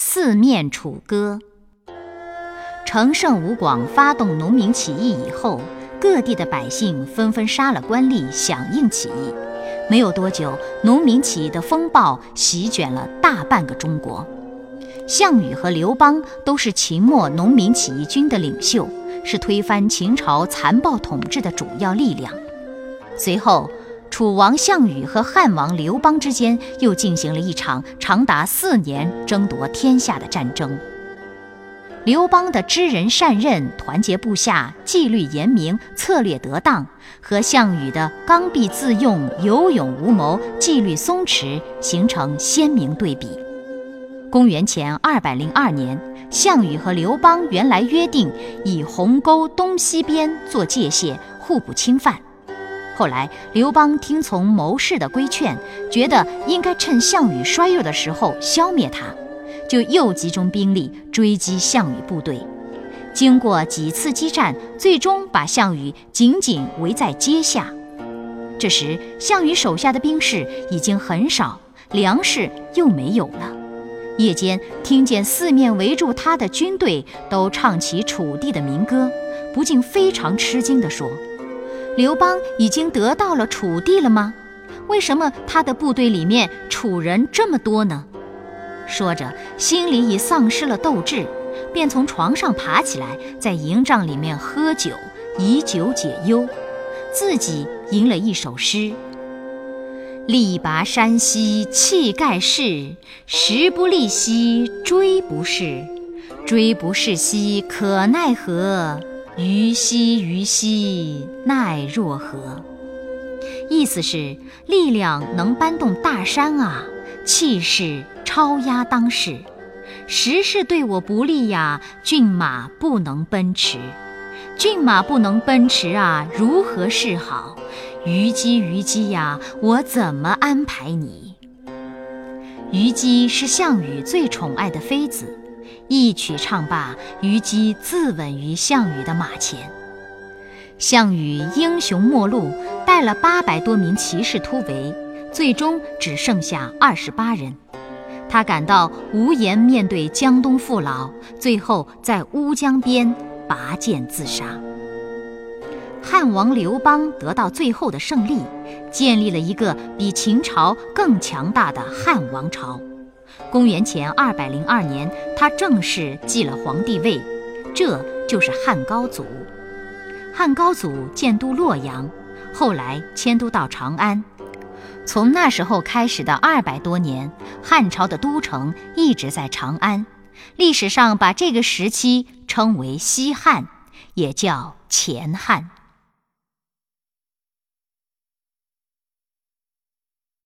四面楚歌。陈胜吴广发动农民起义以后，各地的百姓纷纷杀了官吏，响应起义。没有多久，农民起义的风暴席卷了大半个中国。项羽和刘邦都是秦末农民起义军的领袖，是推翻秦朝残暴统治的主要力量。随后。楚王项羽和汉王刘邦之间又进行了一场长达四年争夺天下的战争。刘邦的知人善任、团结部下、纪律严明、策略得当，和项羽的刚愎自用、有勇无谋、纪律松弛，形成鲜明对比。公元前二百零二年，项羽和刘邦原来约定以鸿沟东西边做界限，互不侵犯。后来，刘邦听从谋士的规劝，觉得应该趁项羽衰弱的时候消灭他，就又集中兵力追击项羽部队。经过几次激战，最终把项羽紧紧围在阶下。这时，项羽手下的兵士已经很少，粮食又没有了。夜间听见四面围住他的军队都唱起楚地的民歌，不禁非常吃惊地说。刘邦已经得到了楚地了吗？为什么他的部队里面楚人这么多呢？说着，心里已丧失了斗志，便从床上爬起来，在营帐里面喝酒，以酒解忧，自己吟了一首诗：“力拔山兮气盖世，时不利兮骓不逝，骓不逝兮可奈何。”虞兮虞兮，奈若何？意思是力量能搬动大山啊，气势超压当世。时势对我不利呀，骏马不能奔驰，骏马不能奔驰啊，如何是好？虞姬虞姬呀，我怎么安排你？虞姬是项羽最宠爱的妃子。一曲唱罢，虞姬自刎于项羽的马前。项羽英雄末路，带了八百多名骑士突围，最终只剩下二十八人。他感到无颜面对江东父老，最后在乌江边拔剑自杀。汉王刘邦得到最后的胜利，建立了一个比秦朝更强大的汉王朝。公元前二百零二年，他正式继了皇帝位，这就是汉高祖。汉高祖建都洛阳，后来迁都到长安。从那时候开始的二百多年，汉朝的都城一直在长安。历史上把这个时期称为西汉，也叫前汉。